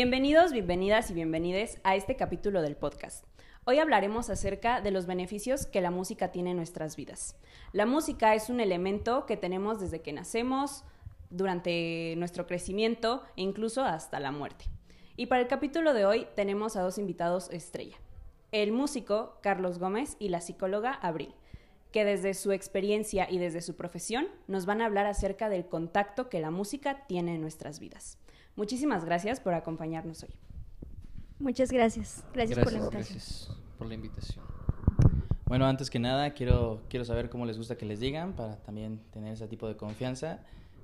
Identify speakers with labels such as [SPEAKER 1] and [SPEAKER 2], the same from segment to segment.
[SPEAKER 1] Bienvenidos, bienvenidas y bienvenides a este capítulo del podcast. Hoy hablaremos acerca de los beneficios que la música tiene en nuestras vidas. La música es un elemento que tenemos desde que nacemos, durante nuestro crecimiento e incluso hasta la muerte. Y para el capítulo de hoy tenemos a dos invitados estrella. El músico Carlos Gómez y la psicóloga Abril, que desde su experiencia y desde su profesión nos van a hablar acerca del contacto que la música tiene en nuestras vidas. Muchísimas gracias por acompañarnos hoy.
[SPEAKER 2] Muchas gracias. Gracias, por la invitación.
[SPEAKER 3] Gracias por la invitación. Bueno, antes que nada, quiero, quiero saber cómo les gusta que les digan para también tener ese tipo de confianza.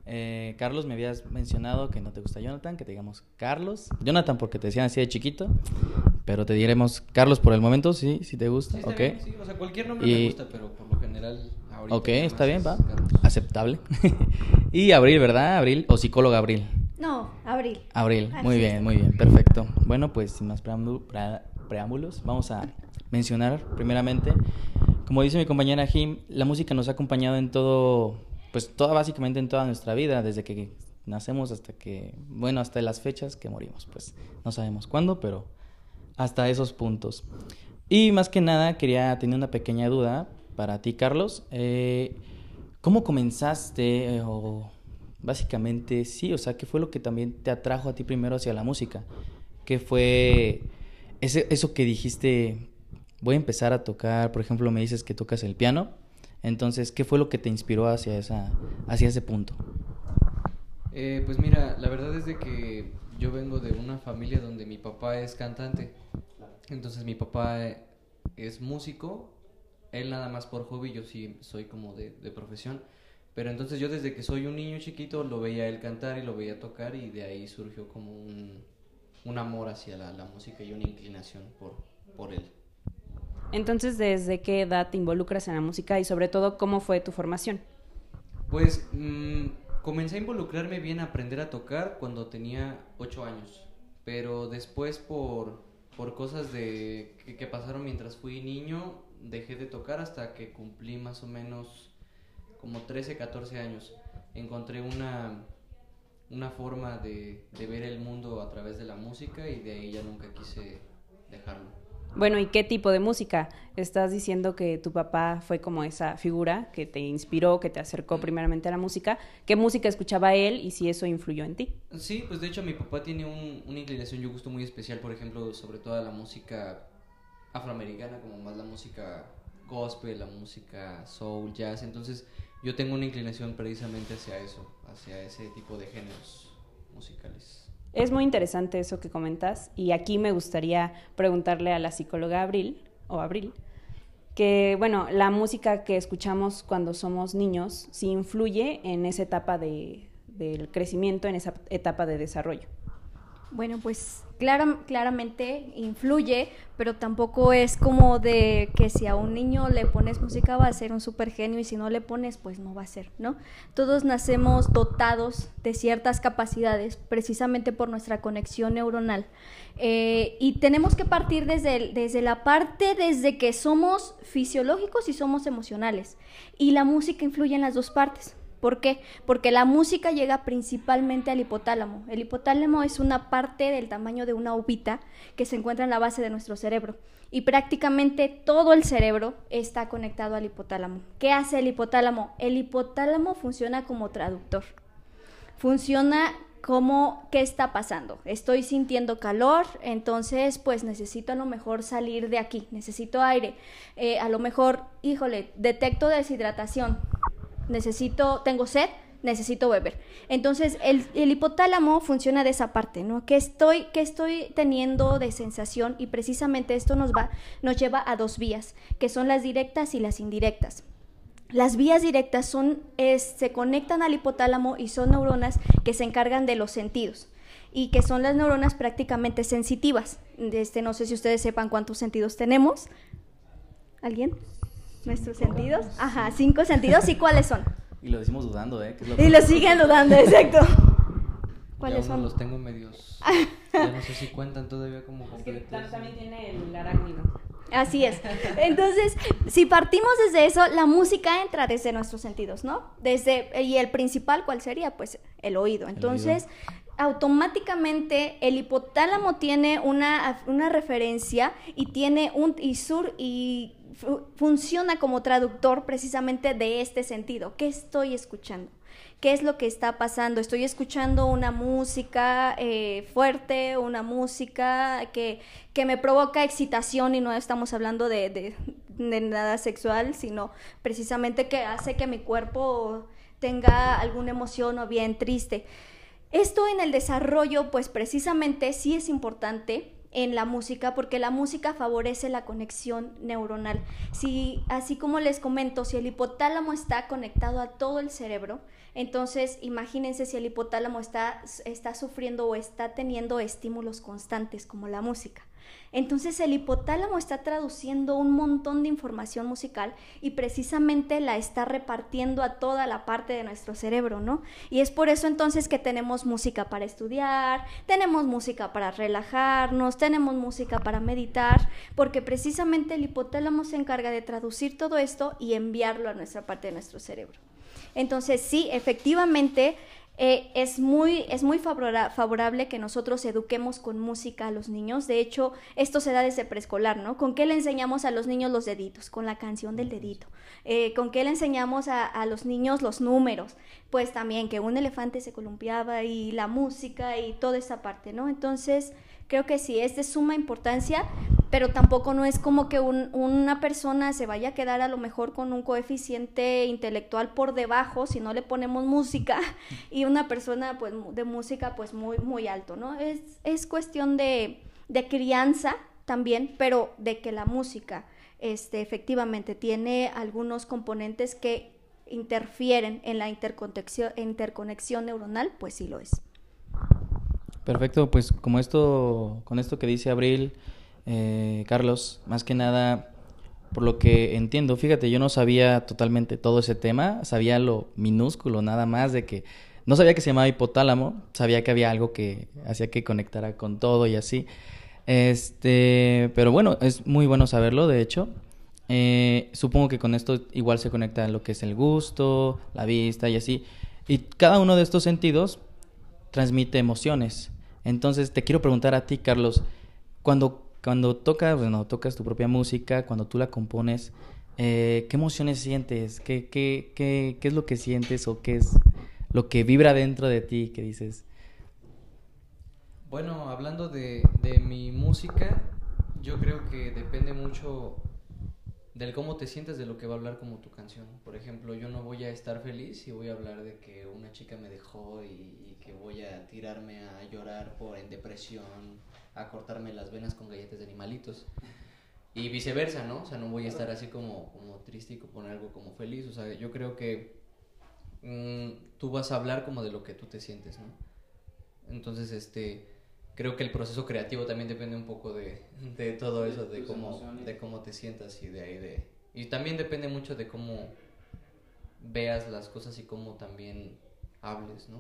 [SPEAKER 3] Eh, Carlos, me habías mencionado que no te gusta Jonathan, que te digamos Carlos. Jonathan porque te decían así de chiquito, pero te diremos Carlos por el momento, sí, si te gusta,
[SPEAKER 4] Sí,
[SPEAKER 3] ok.
[SPEAKER 4] está bien, sí, o sea, cualquier nombre
[SPEAKER 3] Y-
[SPEAKER 4] me gusta, pero por lo general ahorita
[SPEAKER 3] Ok, está bien,
[SPEAKER 4] es
[SPEAKER 3] va.
[SPEAKER 4] Carlos.
[SPEAKER 3] Aceptable. y Abril, ¿verdad? Abril, o psicóloga Abril.
[SPEAKER 2] No, Abril.
[SPEAKER 3] Abril,
[SPEAKER 2] Así
[SPEAKER 3] muy
[SPEAKER 2] es.
[SPEAKER 3] bien, muy bien, perfecto. Bueno, pues sin más preámbulos, vamos a mencionar primeramente, como dice mi compañera Jim, la música nos ha acompañado en todo, pues toda, básicamente en toda nuestra vida, desde que nacemos hasta que, bueno, hasta las fechas que morimos, pues no sabemos cuándo, pero hasta esos puntos. Y más que nada, quería tener una pequeña duda para ti, Carlos. Eh, ¿Cómo comenzaste eh, o básicamente sí, o sea, qué fue lo que también te atrajo a ti primero hacia la música? ¿Qué fue ese, eso que dijiste, voy a empezar a tocar, por ejemplo, me dices que tocas el piano, entonces, ¿qué fue lo que te inspiró hacia, esa, hacia ese punto?
[SPEAKER 4] Eh, pues mira, la verdad es de que yo vengo de una familia donde mi papá es cantante. Entonces mi papá es músico, él nada más por hobby, yo sí soy como de, de profesión. Pero entonces yo desde que soy un niño chiquito lo veía él cantar y lo veía tocar y de ahí surgió como un, un amor hacia la, la música y una inclinación por, por él.
[SPEAKER 1] Entonces, ¿desde qué edad te involucras en la música y sobre todo cómo fue tu formación?
[SPEAKER 4] Pues mm, comencé a involucrarme bien a aprender a tocar cuando tenía 8 años, pero después por, por cosas de, que, que pasaron mientras fui niño, dejé de tocar hasta que cumplí más o menos como 13, 14 años. Encontré una, una forma de, de ver el mundo a través de la música y de ahí ya nunca quise dejarlo.
[SPEAKER 1] Bueno, ¿y qué tipo de música? Estás diciendo que tu papá fue como esa figura que te inspiró, que te acercó primeramente a la música. ¿Qué música escuchaba él y si eso influyó en ti?
[SPEAKER 4] Sí, pues de hecho mi papá tiene un- una inclinación y un gusto muy especial, por ejemplo, sobre toda la música afroamericana, como más la música gospel, la música soul, jazz. Entonces yo tengo una inclinación precisamente hacia eso, hacia ese tipo de géneros musicales.
[SPEAKER 1] Es muy interesante eso que comentas y aquí me gustaría preguntarle a la psicóloga Abril, o Abril, que bueno, la música que escuchamos cuando somos niños sí influye en esa etapa de, del crecimiento, en esa etapa de desarrollo.
[SPEAKER 2] Bueno, pues clara- claramente influye, pero tampoco es como de que si a un niño le pones música va a ser un super genio y si no le pones, pues no va a ser, ¿no? Todos nacemos dotados de ciertas capacidades precisamente por nuestra conexión neuronal. Eh, y tenemos que partir desde, desde la parte desde que somos fisiológicos y somos emocionales. Y la música influye en las dos partes. ¿Por qué? Porque la música llega principalmente al hipotálamo. El hipotálamo es una parte del tamaño de una uvita que se encuentra en la base de nuestro cerebro. Y prácticamente todo el cerebro está conectado al hipotálamo. ¿Qué hace el hipotálamo? El hipotálamo funciona como traductor. Funciona como, ¿qué está pasando? Estoy sintiendo calor, entonces pues necesito a lo mejor salir de aquí, necesito aire. Eh, a lo mejor, híjole, detecto deshidratación, necesito, tengo sed, necesito beber. Entonces, el, hipotálamo funciona de esa parte, ¿no? ¿Qué estoy, qué estoy teniendo de sensación? Y precisamente esto nos va, nos lleva a dos vías, que son las directas y las indirectas. Las vías directas son, se conectan al hipotálamo y son neuronas que se encargan de los sentidos y que son las neuronas prácticamente sensitivas. Este, no sé si ustedes sepan cuántos sentidos tenemos. ¿Alguien? ¿Nuestros sentidos? Ajá, cinco sentidos. ¿Y cuáles son?
[SPEAKER 3] Y lo decimos dudando, ¿eh? Que es lo
[SPEAKER 2] Y
[SPEAKER 3] que-
[SPEAKER 2] lo siguen dudando, exacto. ¿Cuáles son?
[SPEAKER 4] los tengo medios. Ya no sé si cuentan todavía como completos.
[SPEAKER 1] tiene el arácnido.
[SPEAKER 2] Así es. Entonces, si partimos desde eso, la música entra desde nuestros sentidos, ¿no? Desde y el principal, ¿cuál sería? Pues el oído. Entonces, automáticamente el hipotálamo tiene una, una referencia y tiene un y sur y funciona como traductor precisamente de este sentido. ¿Qué estoy escuchando? ¿Qué es lo que está pasando? Estoy escuchando una música eh, fuerte, una música que, que, me provoca excitación y no estamos hablando de, de, de nada sexual, sino precisamente que hace que mi cuerpo tenga alguna emoción o bien triste. Esto en el desarrollo, pues precisamente sí es importante en la música porque la música favorece la conexión neuronal. Si, así como les comento, si el hipotálamo está conectado a todo el cerebro, entonces imagínense si el hipotálamo está, está sufriendo o está teniendo estímulos constantes como la música. Entonces el hipotálamo está traduciendo un montón de información musical y precisamente la está repartiendo a toda la parte de nuestro cerebro, ¿no? Y es por eso entonces que tenemos música para estudiar, tenemos música para relajarnos, tenemos música para meditar, porque precisamente el hipotálamo se encarga de traducir todo esto y enviarlo a nuestra parte de nuestro cerebro. Entonces sí, efectivamente eh, es muy, es muy favorable que nosotros eduquemos con música a los niños. De hecho, esto se da desde preescolar, ¿no? ¿Con qué le enseñamos a los niños los deditos? Con la canción del dedito. Eh, ¿Con qué le enseñamos a, a, los niños los números? Pues también que un elefante se columpiaba y la música y toda esa parte, ¿no? Entonces, creo que sí, es de suma importancia, pero tampoco no es como que una persona se vaya a quedar a lo mejor con un coeficiente intelectual por debajo si no le ponemos música y una persona pues de música pues muy, muy alto, ¿no? Es, es cuestión de, de crianza también, pero de que la música este, efectivamente tiene algunos componentes que interfieren en la interconexión, interconexión neuronal, pues sí lo es.
[SPEAKER 3] Perfecto, pues como esto, con esto que dice Abril, eh, Carlos, más que nada, por lo que entiendo, fíjate, yo no sabía totalmente todo ese tema, sabía lo minúsculo nada más de que, no sabía que se llamaba hipotálamo, sabía que había algo que hacía que conectara con todo y así. Este, pero bueno, es muy bueno saberlo, de hecho. Eh, supongo que con esto igual se conecta lo que es el gusto, la vista y así. Y cada uno de estos sentidos transmite emociones. Entonces te quiero preguntar a ti, Carlos, cuando, cuando tocas, bueno, tocas tu propia música, cuando tú la compones, eh, ¿qué emociones sientes? ¿Qué, qué, qué, ¿Qué es lo que sientes o qué es lo que vibra dentro de ti que dices?
[SPEAKER 4] Bueno, hablando de, de mi música, yo creo que depende mucho del cómo te sientes de lo que va a hablar como tu canción. Por ejemplo, yo no voy a estar feliz y voy a hablar de que una chica me dejó y, que voy a tirarme a llorar por en depresión, a cortarme las venas con galletas de animalitos. Y viceversa, ¿no? O sea, no voy a estar así como, como triste y poner algo como feliz. O sea, yo creo que mm, tú vas a hablar como de lo que tú te sientes, ¿no? Entonces, este, creo que el proceso creativo también depende un poco de, de todo eso, de cómo, de cómo te sientas y de ahí de... Y también depende mucho de cómo veas las cosas y cómo también hables, ¿no?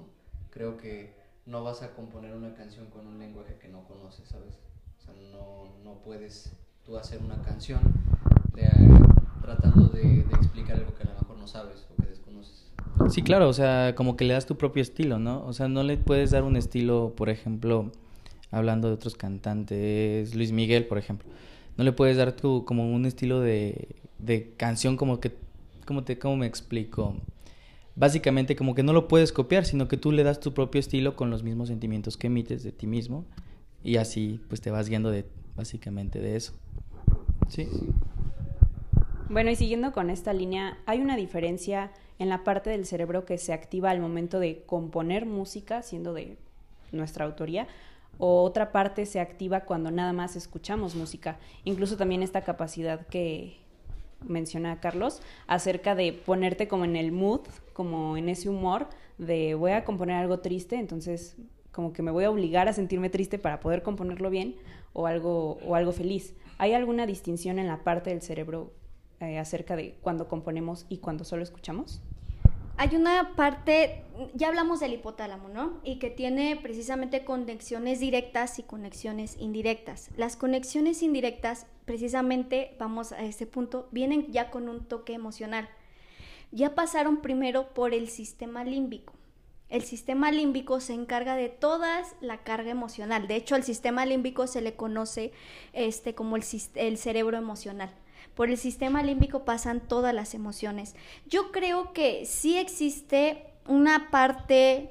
[SPEAKER 4] Creo que no vas a componer una canción con un lenguaje que no conoces, ¿sabes? O sea, no, no puedes tú hacer una canción de, tratando de, de explicar algo que a lo mejor no sabes o que desconoces.
[SPEAKER 3] Sí, claro, o sea, como que le das tu propio estilo, ¿no? O sea, no le puedes dar un estilo, por ejemplo, hablando de otros cantantes, Luis Miguel, por ejemplo. No le puedes dar tu, como un estilo de, de canción como que, como te, cómo me explico? Básicamente como que no lo puedes copiar, sino que tú le das tu propio estilo con los mismos sentimientos que emites de ti mismo y así pues te vas guiando de, básicamente de eso. Sí.
[SPEAKER 1] Bueno, y siguiendo con esta línea, hay una diferencia en la parte del cerebro que se activa al momento de componer música, siendo de nuestra autoría, o otra parte se activa cuando nada más escuchamos música. Incluso también esta capacidad que menciona Carlos acerca de ponerte como en el mood, como en ese humor de voy a componer algo triste, entonces como que me voy a obligar a sentirme triste para poder componerlo bien o algo o algo feliz. ¿Hay alguna distinción en la parte del cerebro eh, acerca de cuando componemos y cuando solo escuchamos?
[SPEAKER 2] Hay una parte, ya hablamos del hipotálamo, ¿no? Y que tiene precisamente conexiones directas y conexiones indirectas. Las conexiones indirectas, precisamente, vamos a ese punto, vienen ya con un toque emocional. Ya pasaron primero por el sistema límbico. El sistema límbico se encarga de toda la carga emocional. De hecho, al sistema límbico se le conoce este, como el cerebro emocional. Por el sistema límbico pasan todas las emociones. Yo creo que sí existe una parte,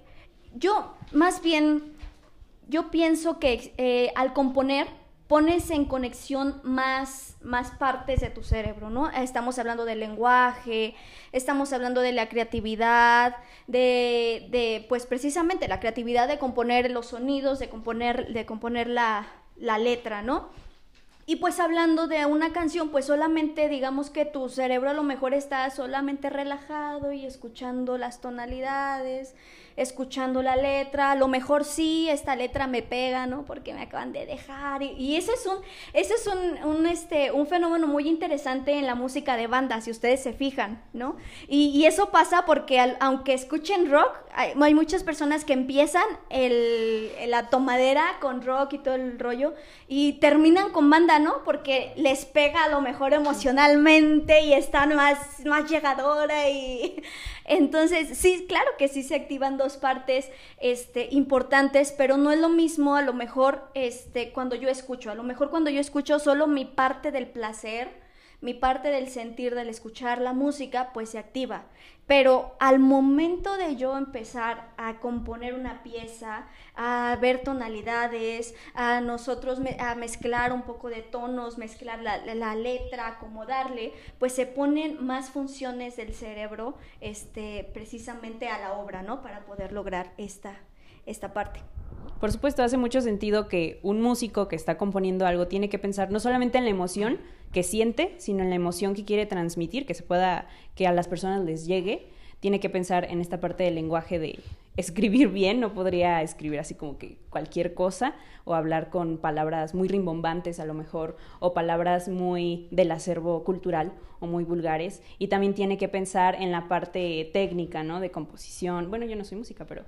[SPEAKER 2] yo más bien, yo pienso que eh, al componer pones en conexión más, más partes de tu cerebro, ¿no? Estamos hablando del lenguaje, estamos hablando de la creatividad, de, de pues precisamente la creatividad de componer los sonidos, de componer, de componer la, la letra, ¿no? Y pues hablando de una canción, pues solamente digamos que tu cerebro a lo mejor está solamente relajado y escuchando las tonalidades, escuchando la letra, a lo mejor sí, esta letra me pega, ¿no? Porque me acaban de dejar. Y, ese es un, ese es un, este, un fenómeno muy interesante en la música de banda, si ustedes se fijan, ¿no? Y, eso pasa porque aunque escuchen rock, hay, muchas personas que empiezan el, la tomadera con rock y todo el rollo y terminan con banda, ¿no? Porque les pega a lo mejor emocionalmente y están más, más llegadora y entonces, sí, claro que sí se activan dos partes este, importantes, pero no es lo mismo a lo mejor este, cuando yo escucho. A lo mejor cuando yo escucho solo mi parte del placer, mi parte del sentir, del escuchar la música, pues se activa. Pero al momento de yo empezar a componer una pieza, a ver tonalidades, a nosotros a mezclar un poco de tonos, mezclar la, la, letra, acomodarle, pues se ponen más funciones del cerebro este, precisamente a la obra, ¿no? Para poder lograr esta, esta parte.
[SPEAKER 1] Por supuesto, hace mucho sentido que un músico que está componiendo algo tiene que pensar no solamente en la emoción que siente, sino en la emoción que quiere transmitir, que se pueda, que a las personas les llegue. Tiene que pensar en esta parte del lenguaje de escribir bien, no podría escribir así como que cualquier cosa o hablar con palabras muy rimbombantes a lo mejor o palabras muy del acervo cultural o muy vulgares y también tiene que pensar en la parte técnica, ¿no? De composición. Bueno, yo no soy música, pero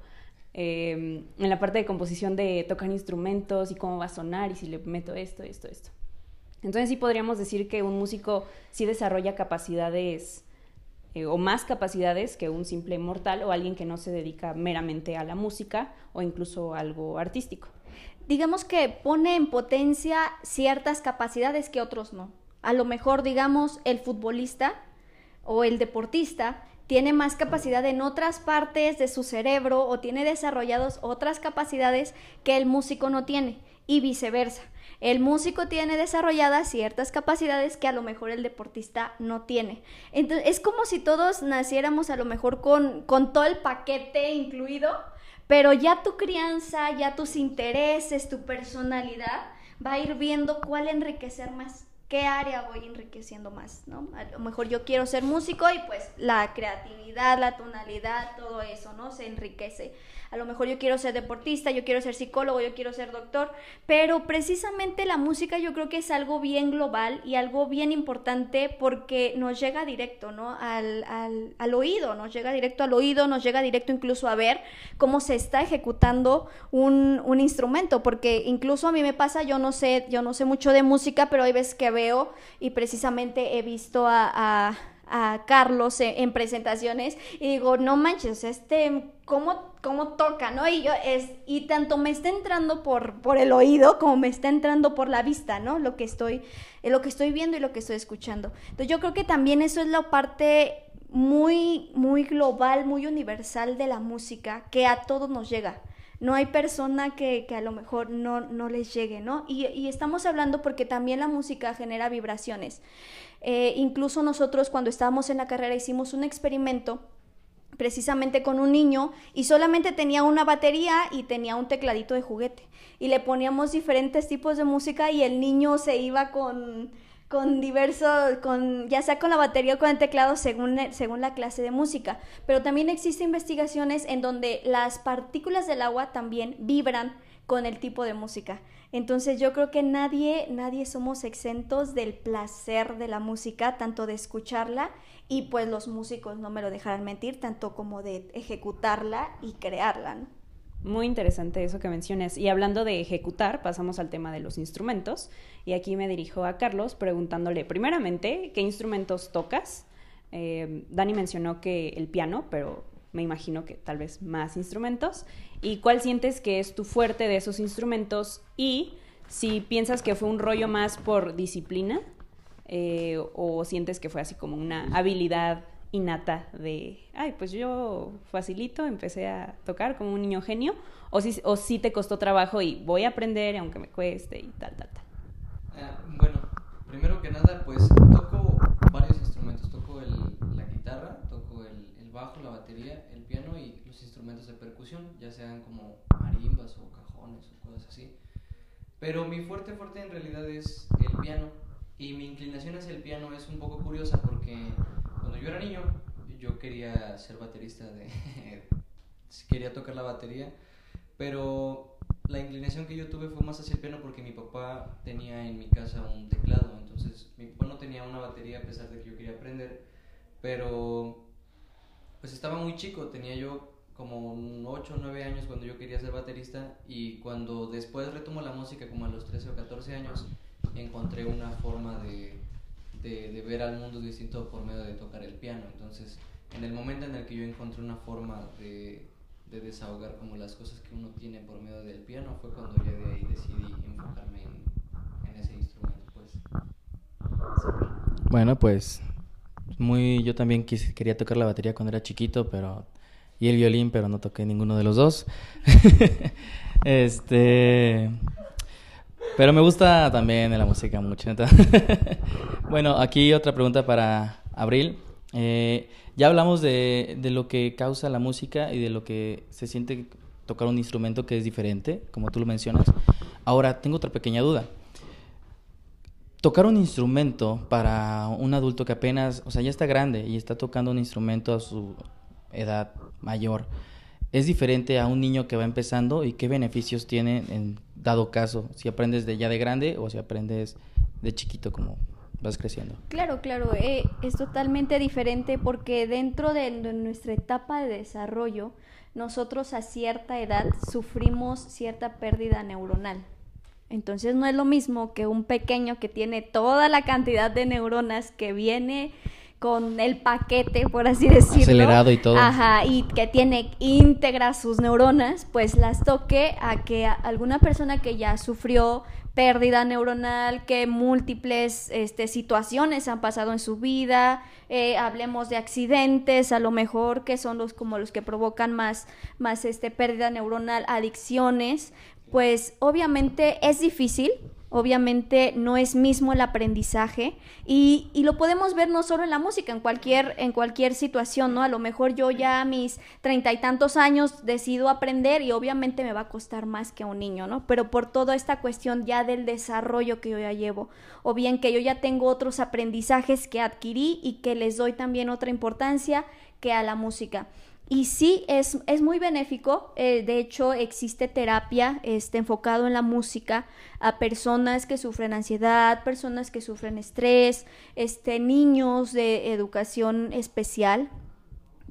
[SPEAKER 1] Em, en la parte de composición de tocar instrumentos y cómo va a sonar y si le meto esto, esto, esto. Entonces sí podríamos decir que un músico sí desarrolla capacidades eh, o más capacidades que un simple mortal o alguien que no se dedica meramente a la música o incluso algo artístico.
[SPEAKER 2] Digamos que pone en potencia ciertas capacidades que otros no. A lo mejor, digamos, el futbolista o el deportista tiene más capacidad en otras partes de su cerebro o tiene desarrollados otras capacidades que el músico no tiene y viceversa. El músico tiene desarrolladas ciertas capacidades que a lo mejor el deportista no tiene. Entonces, es como si todos naciéramos a lo mejor con, con todo el paquete incluido, pero ya tu crianza, ya tus intereses, tu personalidad va a ir viendo cuál enriquecer más qué área voy enriqueciendo más, ¿no? A lo mejor yo quiero ser músico y pues la creatividad, la tonalidad, todo eso, ¿no? Se enriquece a lo mejor yo quiero ser deportista, yo quiero ser psicólogo, yo quiero ser doctor, pero precisamente la música yo creo que es algo bien global y algo bien importante porque nos llega directo, ¿no? Al, al, oído, nos llega directo al oído, nos llega directo incluso a ver cómo se está ejecutando un, un instrumento, porque incluso a mí me pasa, yo no sé, yo no sé mucho de música, pero hay veces que veo y precisamente he visto a a Carlos en, presentaciones y digo, no manches, este, ¿cómo, cómo toca, no? Y yo es, y tanto me está entrando por, por el oído como me está entrando por la vista, ¿no? Lo que estoy, eh, lo que estoy viendo y lo que estoy escuchando. Entonces yo creo que también eso es la parte muy, muy global, muy universal de la música, que a todos nos llega no hay persona que, que a lo mejor no, no, les llegue, ¿no? Y, y, estamos hablando porque también la música genera vibraciones. Eh, incluso nosotros cuando estábamos en la carrera hicimos un experimento precisamente con un niño y solamente tenía una batería y tenía un tecladito de juguete y le poníamos diferentes tipos de música y el niño se iba con con diversos, con, ya sea con la batería o con el teclado según, según la clase de música. Pero también existen investigaciones en donde las partículas del agua también vibran con el tipo de música. Entonces yo creo que nadie, nadie somos exentos del placer de la música, tanto de escucharla y pues los músicos no me lo dejarán mentir, tanto como de ejecutarla y crearla.
[SPEAKER 1] Muy interesante eso que mencionas. Y hablando de ejecutar, pasamos al tema de los instrumentos. Y aquí me dirijo a Carlos preguntándole primeramente qué instrumentos tocas. Eh, Dani mencionó que el piano, pero me imagino que tal vez más instrumentos. ¿Y cuál sientes que es tu fuerte de esos instrumentos? Y si piensas que fue un rollo más por disciplina eh, o sientes que fue así como una habilidad innata de, ay, pues yo facilito, empecé a tocar como un niño genio, o si, o si te costó trabajo y voy a aprender aunque me cueste y tal, tal, tal.
[SPEAKER 4] Ah, bueno, primero que nada, pues toco varios instrumentos, toco la guitarra, toco el, el, bajo, la batería, el piano y los instrumentos de percusión, ya sean como marimbas o cajones o cosas así. Pero mi fuerte, fuerte en realidad es el piano. Y mi inclinación hacia el piano es un poco curiosa porque cuando yo era niño, yo quería ser baterista, de quería tocar la batería, pero la inclinación que yo tuve fue más hacia el piano porque mi papá tenía en mi casa un teclado, entonces mi papá no tenía una batería a pesar de que yo quería aprender, pero pues estaba muy chico, tenía yo como 8 o 9 años cuando yo quería ser baterista y cuando después retomo la música como a los 13 o 14 años encontré una forma de de, ver al mundo distinto por medio de tocar el piano. Entonces, en el momento en el que yo encontré una forma de, de desahogar como las cosas que uno tiene por medio del piano, fue cuando ya de ahí decidí enfocarme en, en ese instrumento. Pues.
[SPEAKER 3] Bueno, pues muy yo también quise, quería tocar la batería cuando era chiquito, pero y el violín, pero no toqué ninguno de los dos. este pero me gusta también la música mucho. bueno, aquí otra pregunta para Abril. Eh, ya hablamos de, de, lo que causa la música y de lo que se siente tocar un instrumento que es diferente, como tú lo mencionas. Ahora, tengo otra pequeña duda. Tocar un instrumento para un adulto que apenas, o sea, ya está grande y está tocando un instrumento a su edad mayor, ¿es diferente a un niño que va empezando y qué beneficios tiene en dado caso, si aprendes de ya de grande o si aprendes de chiquito como vas creciendo.
[SPEAKER 2] Claro, claro, eh, es totalmente diferente porque dentro de, nuestra etapa de desarrollo, nosotros a cierta edad sufrimos cierta pérdida neuronal. Entonces no es lo mismo que un pequeño que tiene toda la cantidad de neuronas que viene con el paquete, por así decirlo.
[SPEAKER 3] Acelerado y todo.
[SPEAKER 2] Ajá, y que tiene íntegras sus neuronas, pues las toque a que alguna persona que ya sufrió pérdida neuronal, que múltiples este, situaciones han pasado en su vida, eh, hablemos de accidentes, a lo mejor que son los como los que provocan más, más este, pérdida neuronal, adicciones, pues obviamente es difícil, obviamente no es mismo el aprendizaje y, y, lo podemos ver no solo en la música, en cualquier, en cualquier situación, ¿no? A lo mejor yo ya a mis treinta y tantos años decido aprender y obviamente me va a costar más que a un niño, ¿no? Pero por toda esta cuestión ya del desarrollo que yo ya llevo, o bien que yo ya tengo otros aprendizajes que adquirí y que les doy también otra importancia que a la música. Y sí, es, es muy benéfico. Eh, de hecho, existe terapia este, enfocado en la música a personas que sufren ansiedad, personas que sufren estrés, este, niños de educación especial,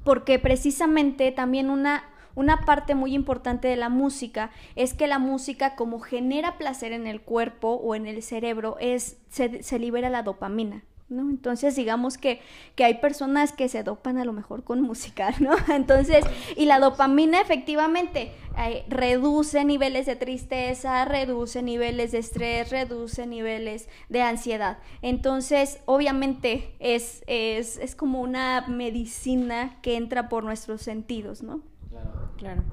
[SPEAKER 2] porque precisamente también una, una parte muy importante de la música es que la música como genera placer en el cuerpo o en el cerebro, es, se, se libera la dopamina. ¿No? Entonces, digamos que, que, hay personas que se dopan a lo mejor con música, ¿no? Entonces, y la dopamina efectivamente eh, reduce niveles de tristeza, reduce niveles de estrés, reduce niveles de ansiedad. Entonces, obviamente, es, es, es como una medicina que entra por nuestros sentidos, ¿no?
[SPEAKER 1] Claro, claro.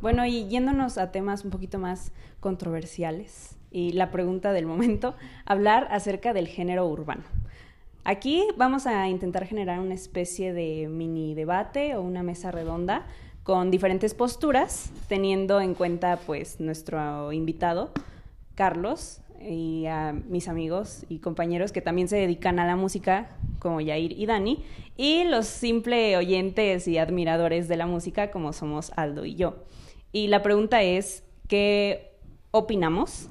[SPEAKER 1] Bueno, y yéndonos a temas un poquito más controversiales, y la pregunta del momento, hablar acerca del género urbano. Aquí vamos a intentar generar una especie de mini debate o una mesa redonda con diferentes posturas, teniendo en cuenta pues nuestro invitado, Carlos, y a mis amigos y compañeros que también se dedican a la música, como Yair y Dani, y los simples oyentes y admiradores de la música, como somos Aldo y yo. Y la pregunta es, ¿qué opinamos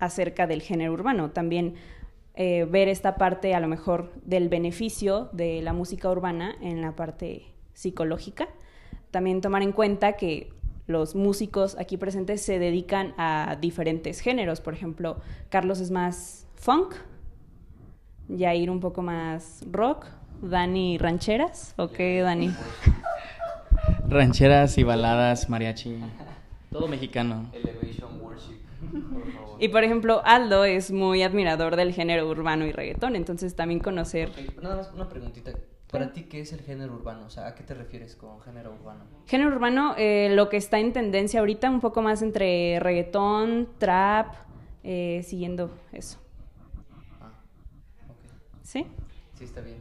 [SPEAKER 1] acerca del género urbano? También eh, ver esta parte a lo mejor del beneficio de la música urbana en la parte psicológica. También tomar en cuenta que los músicos aquí presentes se dedican a diferentes géneros. Por ejemplo, Carlos es más funk, Yair un poco más rock, Dani rancheras. ¿O qué, Dani?
[SPEAKER 3] Rancheras y baladas, mariachi. Todo mexicano.
[SPEAKER 4] Elevation Worship.
[SPEAKER 1] Y por ejemplo, Aldo es muy admirador del género urbano y reggaetón, entonces también conocer
[SPEAKER 4] Nada más una preguntita. Para ti, ¿qué es el género urbano? O sea, ¿a qué te refieres con género urbano?
[SPEAKER 1] género urbano, eh, lo que está en tendencia ahorita, un poco más entre reggaetón, trap, eh, siguiendo eso.
[SPEAKER 4] Ah, ok.
[SPEAKER 1] ¿Sí?
[SPEAKER 4] Sí, está bien.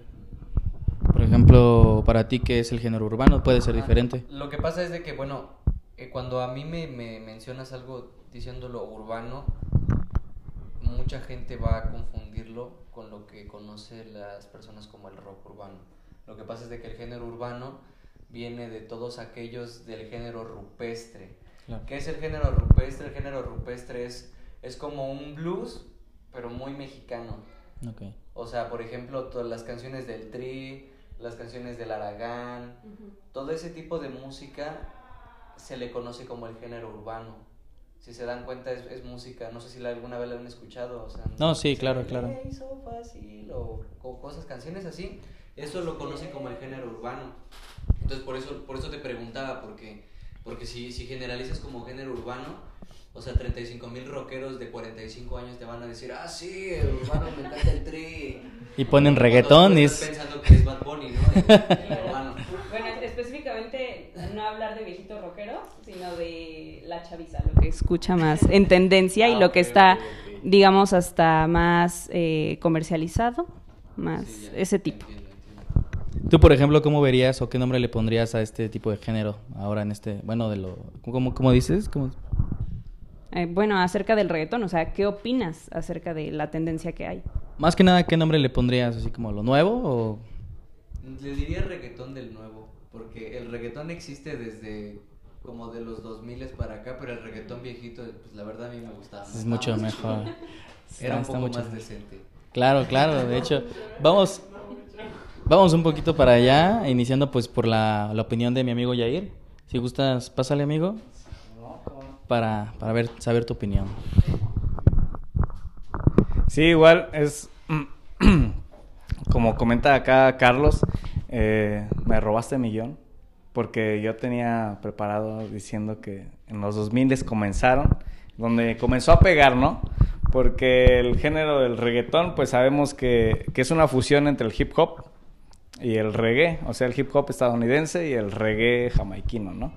[SPEAKER 3] Por ejemplo, para ti, ¿qué es el género urbano? Puede ser
[SPEAKER 4] Ah,
[SPEAKER 3] diferente.
[SPEAKER 4] Lo que pasa es de que, bueno, eh, cuando a mí me, me mencionas algo diciéndolo urbano, mucha gente va a confundirlo con lo que conoce las personas como el rock urbano. Lo que pasa es de que el género urbano viene de todos aquellos del género rupestre.
[SPEAKER 3] Claro.
[SPEAKER 4] ¿Qué es el género rupestre? El género rupestre es, es como un blues, pero muy mexicano.
[SPEAKER 3] Ok.
[SPEAKER 4] O sea, por ejemplo, todas las canciones del Tri, las canciones del Aragán, todo ese tipo de música se le conoce como el género urbano. Si se dan cuenta, es, es música, no sé si la, alguna vez la han escuchado. O sea,
[SPEAKER 3] No, sí,
[SPEAKER 4] dice,
[SPEAKER 3] claro, claro.
[SPEAKER 4] "Ey, so fácil", o, o cosas, canciones así. Eso lo conocen como el género urbano. Entonces, por eso, por eso te preguntaba, porque, porque si, si generalizas como género urbano, o sea, 35 mil rockeros de 45 años te van a decir, ah, sí, el urbano me encanta el tri.
[SPEAKER 3] Y ponen reggaetón y es...
[SPEAKER 4] pensando que es Bad Bunny, ¿no? El, el urbano.
[SPEAKER 1] Bueno, no hablar de viejitos rockeros, sino de la chaviza, lo que escucha más en tendencia y
[SPEAKER 4] Ah,
[SPEAKER 1] lo que está, digamos, hasta más eh, comercializado, más
[SPEAKER 4] Sí, ya,
[SPEAKER 1] ese tipo.
[SPEAKER 4] entiendo, entiendo.
[SPEAKER 3] Tú, por ejemplo, ¿cómo verías o qué nombre le pondrías a este tipo de género ahora en este... Bueno, de lo... ¿Cómo, cómo dices? ¿Cómo?
[SPEAKER 1] Eh, bueno, acerca del reggaetón, o sea, ¿qué opinas acerca de la tendencia que hay?
[SPEAKER 3] Más que nada, ¿qué nombre le pondrías? ¿Así como lo nuevo o...?
[SPEAKER 4] Le diría reggaetón del nuevo, porque el reggaetón existe desde como de los 2000 para acá, pero el reggaetón viejito, pues la verdad a mí me gustaba.
[SPEAKER 3] Es mucho
[SPEAKER 4] más
[SPEAKER 3] mejor.
[SPEAKER 4] Era un
[SPEAKER 3] está
[SPEAKER 4] poco
[SPEAKER 3] mucho
[SPEAKER 4] más
[SPEAKER 3] mejor.
[SPEAKER 4] decente.
[SPEAKER 3] Claro, claro, de hecho, vamos, vamos un poquito para allá, iniciando pues por la, la opinión de mi amigo Yair. Si gustas, pásale amigo, para, para ver, saber tu opinión.
[SPEAKER 5] Sí, igual es como comenta acá Carlos, eh, me robaste mi guion porque yo tenía preparado diciendo que en los 2000 comenzaron, donde comenzó a pegar, ¿no? Porque el género del reggaetón, pues sabemos que, que es una fusión entre el hip hop y el reggae, o sea, el hip hop estadounidense y el reggae jamaiquino, ¿no?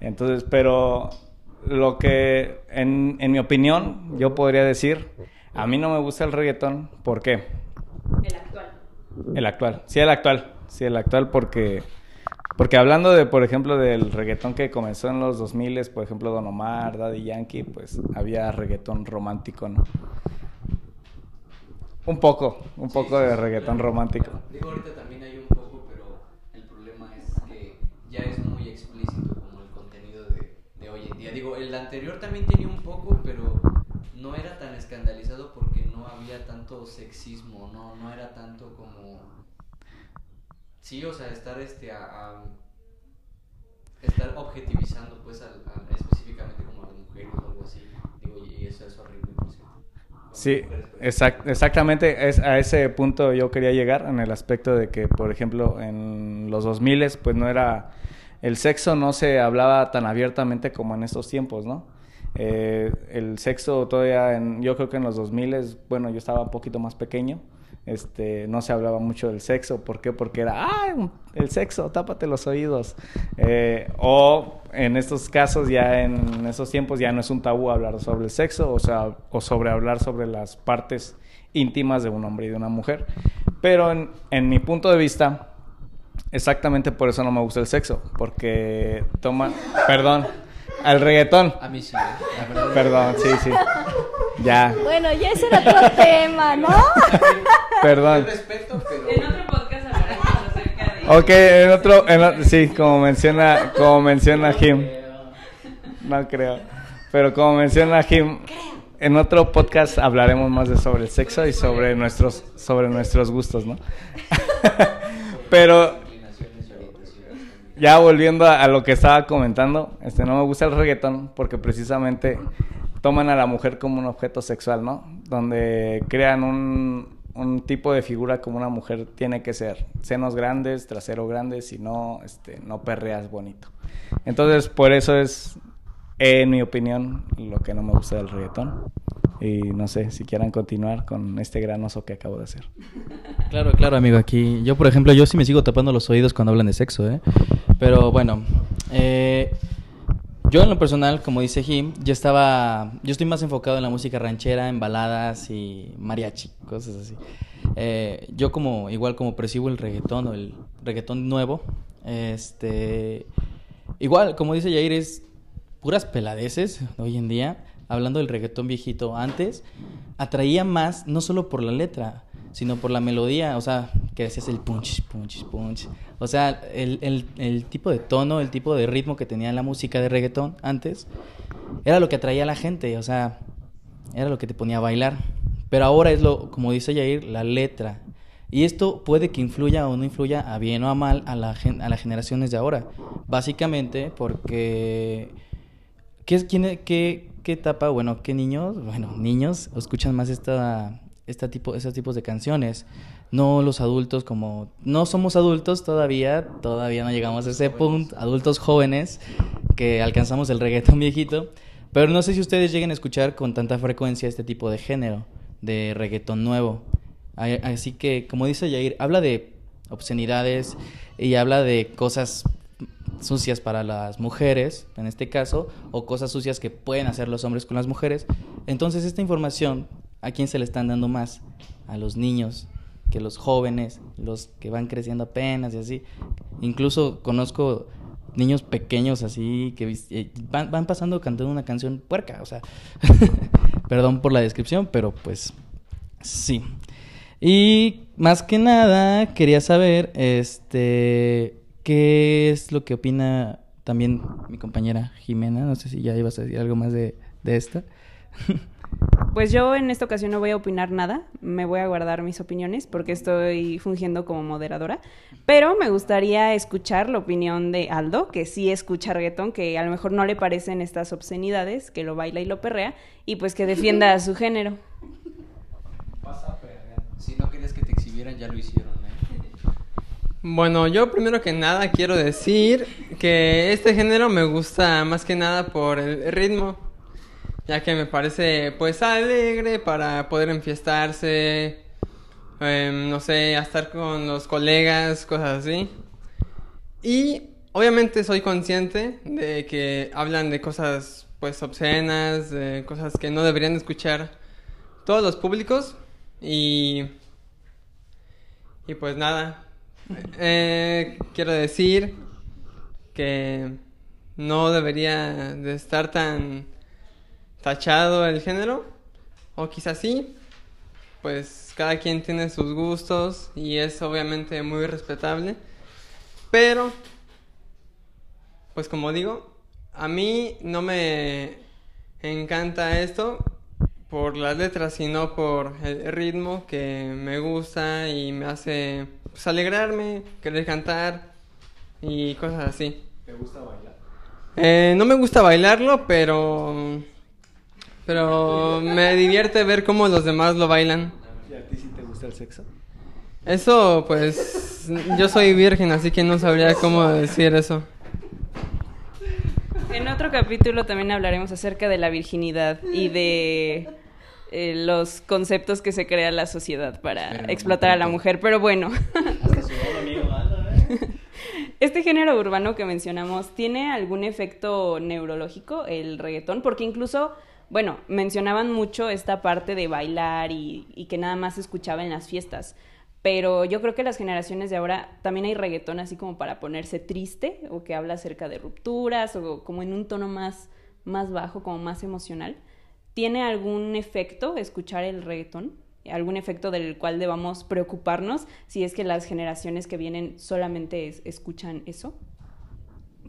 [SPEAKER 5] Entonces, pero lo que, en, en mi opinión, yo podría decir, a mí no me gusta el reggaetón, ¿por qué?
[SPEAKER 1] El actual.
[SPEAKER 5] El actual, sí, el actual, sí, el actual porque, porque hablando de, por ejemplo, del reggaetón que comenzó en los 2000, por ejemplo, Don Omar, Daddy Yankee, pues había reggaetón romántico, ¿no? Un poco, un
[SPEAKER 4] Sí,
[SPEAKER 5] poco
[SPEAKER 4] sí,
[SPEAKER 5] de reggaetón
[SPEAKER 4] claro.
[SPEAKER 5] romántico.
[SPEAKER 4] Digo, ahorita también hay un poco, pero el problema es que ya es muy explícito como el contenido de, de hoy en día. Digo, el anterior también tenía un poco, pero no era tan escandalizado porque no había tanto sexismo, no, no era tanto como... Sí, o sea, estar este a, a- estar objetivizando pues al, específicamente como a las mujeres o algo así. Digo, y eso es horrible, por cierto.
[SPEAKER 5] Sí, exact- exactamente, es, a ese punto yo quería llegar en el aspecto de que, por ejemplo, en los 2000 pues no era, el sexo no se hablaba tan abiertamente como en estos tiempos, ¿no? Eh, el sexo todavía, en, yo creo que en los 2000 bueno, yo estaba un poquito más pequeño, este, no se hablaba mucho del sexo, ¿por qué? Porque era, ¡ah, el sexo, tápate los oídos! Eh, o en estos casos, ya en esos tiempos, ya no es un tabú hablar sobre el sexo, o sea, o sobre hablar sobre las partes íntimas de un hombre y de una mujer. Pero en, en mi punto de vista, exactamente por eso no me gusta el sexo, porque toma, perdón, al reggaetón,
[SPEAKER 4] A mí sí, ¿eh? la
[SPEAKER 5] perdón, sí, sí, ya,
[SPEAKER 2] Bueno, ya ese era otro tema, ¿no?
[SPEAKER 5] perdón.
[SPEAKER 4] Yo respeto, pero...
[SPEAKER 1] En otro podcast hablaremos acerca de...
[SPEAKER 5] Ok, en otro, en o- sí, como menciona, como menciona Jim, no creo, pero como menciona Jim, en otro podcast hablaremos más de sobre el sexo y sobre nuestros, sobre nuestros gustos, ¿no? pero ya volviendo a, a lo que estaba comentando, este no me gusta el reggaetón porque precisamente toman a la mujer como un objeto sexual, ¿no? Donde crean un, un tipo de figura como una mujer tiene que ser. Senos grandes, trasero grande, si no, este, no perreas bonito. Entonces, por eso es, en mi opinión, lo que no me gusta del reggaetón. Y no sé si quieran continuar con este gran oso que acabo de hacer.
[SPEAKER 3] Claro, claro, amigo. Aquí, yo, por ejemplo, yo sí me sigo tapando los oídos cuando hablan de sexo, ¿eh? Pero bueno, eh, yo en lo personal, como dice Jim, yo estaba, yo estoy más enfocado en la música ranchera, en baladas y mariachi, cosas así. Eh, yo como, igual como percibo el reggaetón o el reggaetón nuevo, este, igual, como dice Jair, es puras peladeces hoy en día hablando del reggaetón viejito, antes atraía más, no solo por la letra, sino por la melodía, o sea, que decías el punch, punch, punch. O sea, el, el, tipo de tono, el tipo de ritmo que tenía la música de reggaetón antes, era lo que atraía a la gente, o sea, era lo que te ponía a bailar. Pero ahora es lo, como dice Jair, la letra. Y esto puede que influya o no influya a bien o a mal a, la, a las generaciones de ahora. Básicamente porque... ¿Qué, es, quién, qué, qué etapa, bueno, qué niños, bueno, niños escuchan más esta, esta tipo, estos tipos de canciones. No los adultos como... No somos adultos todavía, todavía no llegamos a ese punto, adultos jóvenes, que alcanzamos el reggaetón viejito. Pero no sé si ustedes lleguen a escuchar con tanta frecuencia este tipo de género, de reggaetón nuevo. Así que, como dice Jair, habla de obscenidades y habla de cosas sucias para las mujeres, en este caso, o cosas sucias que pueden hacer los hombres con las mujeres. Entonces, esta información, ¿a quién se le están dando más? A los niños, que los jóvenes, los que van creciendo apenas y así. Incluso conozco niños pequeños así que eh, van, van pasando cantando una canción puerca, o sea, perdón por la descripción, pero pues sí. Y más que nada quería saber, este, ¿Qué es lo que opina también mi compañera Jimena? No sé si ya ibas a decir algo más de, de esta.
[SPEAKER 1] Pues yo en esta ocasión no voy a opinar nada, me voy a guardar mis opiniones porque estoy fungiendo como moderadora, pero me gustaría escuchar la opinión de Aldo, que sí escucha reggaetón, que a lo mejor no le parecen estas obscenidades, que lo baila y lo perrea, y pues que defienda a su género.
[SPEAKER 4] Si no querías que te exhibieran, ya lo hicieron.
[SPEAKER 6] Bueno, yo primero que nada quiero decir que este género me gusta más que nada por el ritmo, ya que me parece pues alegre para poder enfiestarse, em, no sé, a estar con los colegas, cosas así. Y obviamente soy consciente de que hablan de cosas pues obscenas, de cosas que no deberían escuchar todos los públicos y y pues nada, eh, quiero decir que no debería de estar tan tachado el género, o quizás sí, pues cada quien tiene sus gustos y es obviamente muy respetable, pero, pues como digo, a mí no me encanta esto por las letras, sino por el ritmo que me gusta y me hace pues, alegrarme, querer cantar y cosas así.
[SPEAKER 5] ¿Te gusta bailar?
[SPEAKER 6] Eh, no me gusta bailarlo, pero pero me divierte ver cómo los demás lo bailan.
[SPEAKER 5] ¿Y a ti sí te gusta el sexo?
[SPEAKER 6] Eso, pues, yo soy virgen, así que no sabría cómo decir eso.
[SPEAKER 1] En otro capítulo también hablaremos acerca de la virginidad y de eh, los conceptos que se crea la sociedad para explotar a la mujer. Pero bueno. Este género urbano que mencionamos, ¿tiene algún efecto neurológico el reggaetón? Porque incluso, bueno, mencionaban mucho esta parte de bailar y, que nada más se escuchaba en las fiestas. Pero yo creo que las generaciones de ahora también hay reggaetón así como para ponerse triste o que habla acerca de rupturas o como en un tono más, más bajo, como más emocional. ¿Tiene algún efecto escuchar el reggaetón? ¿Algún efecto del cual debamos preocuparnos si es que las generaciones que vienen solamente escuchan eso?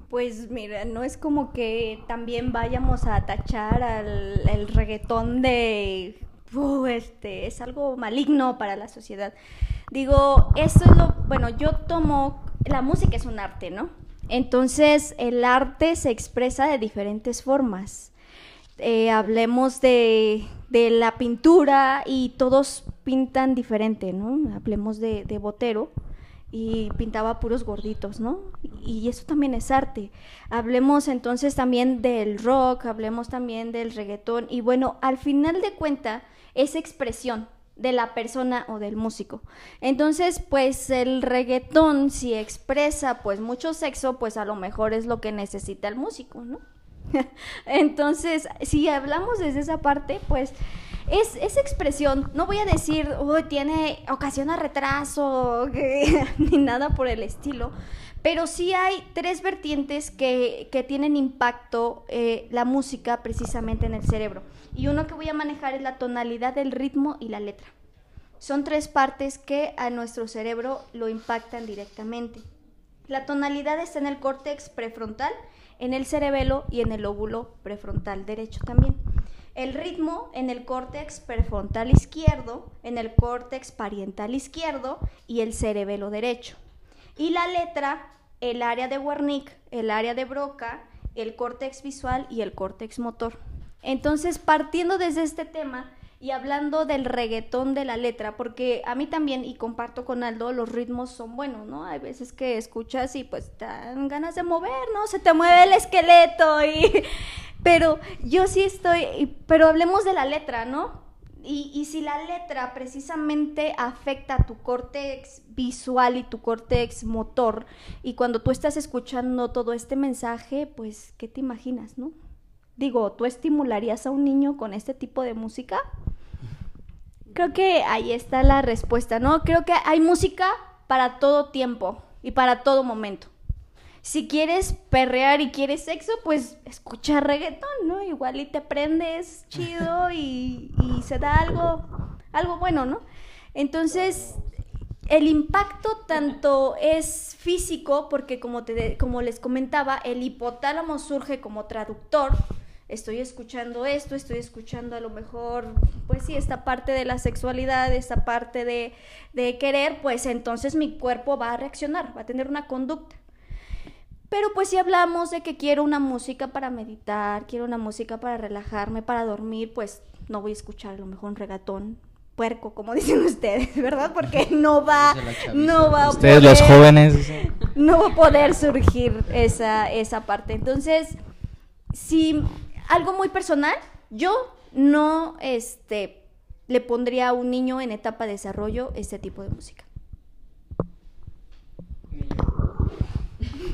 [SPEAKER 2] Pues mira, no es como que también vayamos a tachar al el reggaetón de uh, este es algo maligno para la sociedad. Digo, eso es lo bueno, yo tomo la música es un arte, ¿no? Entonces, el arte se expresa de diferentes formas. Eh, hablemos de, la pintura y todos pintan diferente, ¿no? Hablemos de, Botero y pintaba puros gorditos, ¿no? Y eso también es arte. Hablemos entonces también del rock, hablemos también del reggaetón y bueno, al final de cuenta es expresión de la persona o del músico. Entonces, pues el reggaetón si expresa pues mucho sexo, pues a lo mejor es lo que necesita el músico, ¿no? Entonces, si hablamos desde esa parte, pues es, esa expresión, no voy a decir, uy, tiene, ocasiona retraso, ni nada por el estilo, pero sí hay tres vertientes que, que tienen impacto eh, la música precisamente en el cerebro. Y uno que voy a manejar es la tonalidad del ritmo y la letra. Son tres partes que a nuestro cerebro lo impactan directamente. La tonalidad está en el córtex prefrontal, en el cerebelo y en el lóbulo prefrontal derecho también. El ritmo en el córtex prefrontal izquierdo, en el córtex pariental izquierdo y el cerebelo derecho. Y la letra, el área de Wernicke, el área de Broca, el córtex visual y el córtex motor. Entonces, partiendo desde este tema y hablando del reggaetón de la letra, porque a mí también, y comparto con Aldo, los ritmos son buenos, ¿no? Hay veces que escuchas y pues dan ganas de mover, ¿no? Se te mueve el esqueleto y... Pero yo sí estoy, pero hablemos de la letra, ¿no? Y, y, si la letra precisamente afecta a tu córtex visual y tu córtex motor, y cuando tú estás escuchando todo este mensaje, pues, ¿qué te imaginas, no? Digo, ¿tú estimularías a un niño con este tipo de música? Creo que ahí está la respuesta, ¿no? Creo que hay música para todo tiempo y para todo momento. Si quieres perrear y quieres sexo, pues escucha reggaetón, ¿no? Igual y te prendes chido y, y se da algo, algo bueno, ¿no? Entonces, el impacto tanto es físico, porque como, te, como les comentaba, el hipotálamo surge como traductor, estoy escuchando esto, estoy escuchando a lo mejor, pues sí, esta parte de la sexualidad, esta parte de, de, querer, pues entonces mi cuerpo va a reaccionar, va a tener una conducta. Pero pues si hablamos de que quiero una música para meditar, quiero una música para relajarme, para dormir, pues no voy a escuchar a lo mejor un regatón puerco, como dicen ustedes, ¿verdad? Porque no va, no va a
[SPEAKER 3] Ustedes los jóvenes.
[SPEAKER 2] No va a poder surgir esa, esa parte. Entonces, si algo muy personal, yo no este, le pondría a un niño en etapa de desarrollo este tipo de música.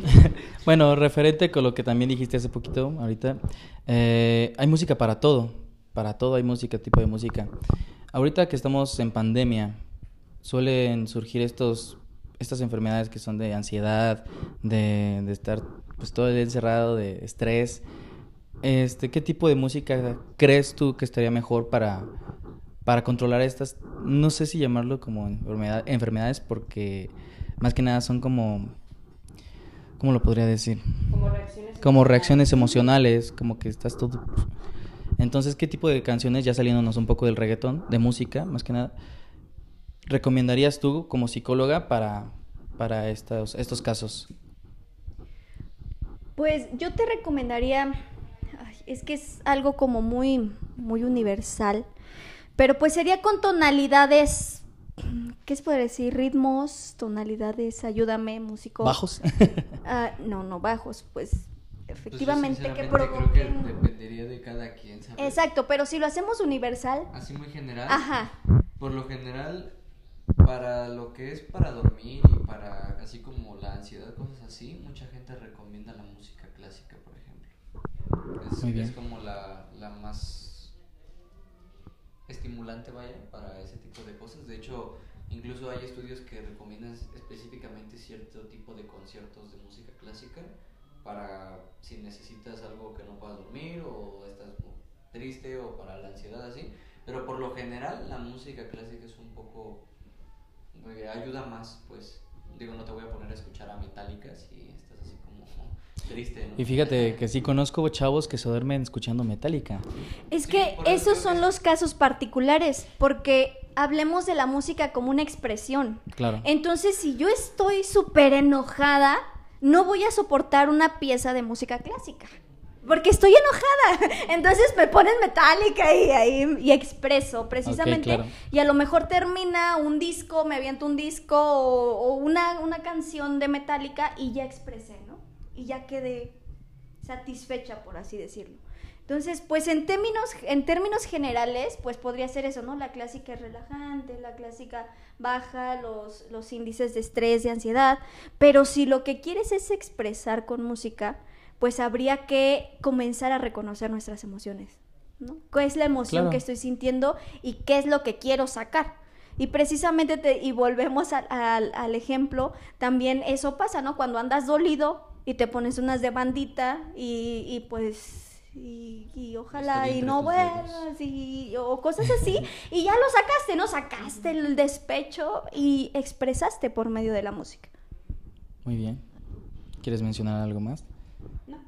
[SPEAKER 3] bueno, referente con lo que también dijiste hace poquito, ahorita, eh, hay música para todo, para todo hay música, tipo de música. Ahorita que estamos en pandemia, suelen surgir estos, estas enfermedades que son de ansiedad, de, estar pues todo el encerrado, de estrés. Este, ¿Qué tipo de música crees tú que estaría mejor para, para controlar estas, no sé si llamarlo como enfermedad, enfermedades, porque más que nada son como, ¿cómo lo podría decir?
[SPEAKER 1] Como reacciones,
[SPEAKER 3] como reacciones emocionales, como que estás todo... Entonces, ¿qué tipo de canciones, ya saliéndonos un poco del reggaetón, de música, más que nada, recomendarías tú como psicóloga para, para estos, estos casos?
[SPEAKER 2] Pues yo te recomendaría es que es algo como muy, muy universal. Pero pues sería con tonalidades, ¿qué se puede decir? Ritmos, tonalidades, ayúdame, músico.
[SPEAKER 3] ¿Bajos?
[SPEAKER 2] uh, no, no, bajos, pues efectivamente
[SPEAKER 4] pues
[SPEAKER 2] que
[SPEAKER 4] provoquen... Creo que dependería de cada quien, ¿sabes?
[SPEAKER 2] Exacto, pero si lo hacemos universal.
[SPEAKER 4] Así muy general.
[SPEAKER 2] Ajá.
[SPEAKER 4] Por lo general, para lo que es para dormir y para así como la ansiedad, cosas así, mucha gente recomienda la música clásica. Es,
[SPEAKER 3] Muy bien.
[SPEAKER 4] es como la, la más estimulante, vaya, para ese tipo de cosas. De hecho, incluso hay estudios que recomiendan específicamente cierto tipo de conciertos de música clásica para si necesitas algo que no puedas dormir o estás triste o para la ansiedad así. Pero por lo general la música clásica es un poco... eh, ayuda más, pues. Digo, no te voy a poner a escuchar a Metallica si estás así como triste, ¿no?
[SPEAKER 3] Y fíjate que sí conozco chavos que se duermen escuchando Metallica.
[SPEAKER 2] Es que esos son
[SPEAKER 4] que-
[SPEAKER 2] los casos particulares, porque hablemos de la música como una expresión.
[SPEAKER 3] Claro.
[SPEAKER 2] Entonces, si yo estoy súper enojada, no voy a soportar una pieza de música clásica. Porque estoy enojada. Entonces me ponen metálica y ahí y expreso precisamente.
[SPEAKER 3] claro.
[SPEAKER 2] Y a lo mejor termina un disco, me aviento un disco o, o una, una canción de metálica y ya expresé, ¿no? Y ya quedé satisfecha, por así decirlo. Entonces, pues en términos, en términos generales, pues podría ser eso, ¿no? La clásica es relajante, la clásica baja los, los índices de estrés, de ansiedad, pero si lo que quieres es expresar con música, pues habría que comenzar a reconocer nuestras emociones, ¿no? ¿Cuál es la emoción
[SPEAKER 3] Claro.
[SPEAKER 2] que estoy sintiendo y qué es lo que quiero sacar? Y precisamente, te- y volvemos al- al ejemplo, también eso pasa, ¿no? Cuando andas dolido y te pones unas de bandita y, y pues... Y, y ojalá y no vuelvas y, o cosas así y ya lo sacaste, ¿no? Sacaste el despecho y expresaste por medio de la música.
[SPEAKER 3] Muy bien. ¿Quieres mencionar algo más?
[SPEAKER 1] No.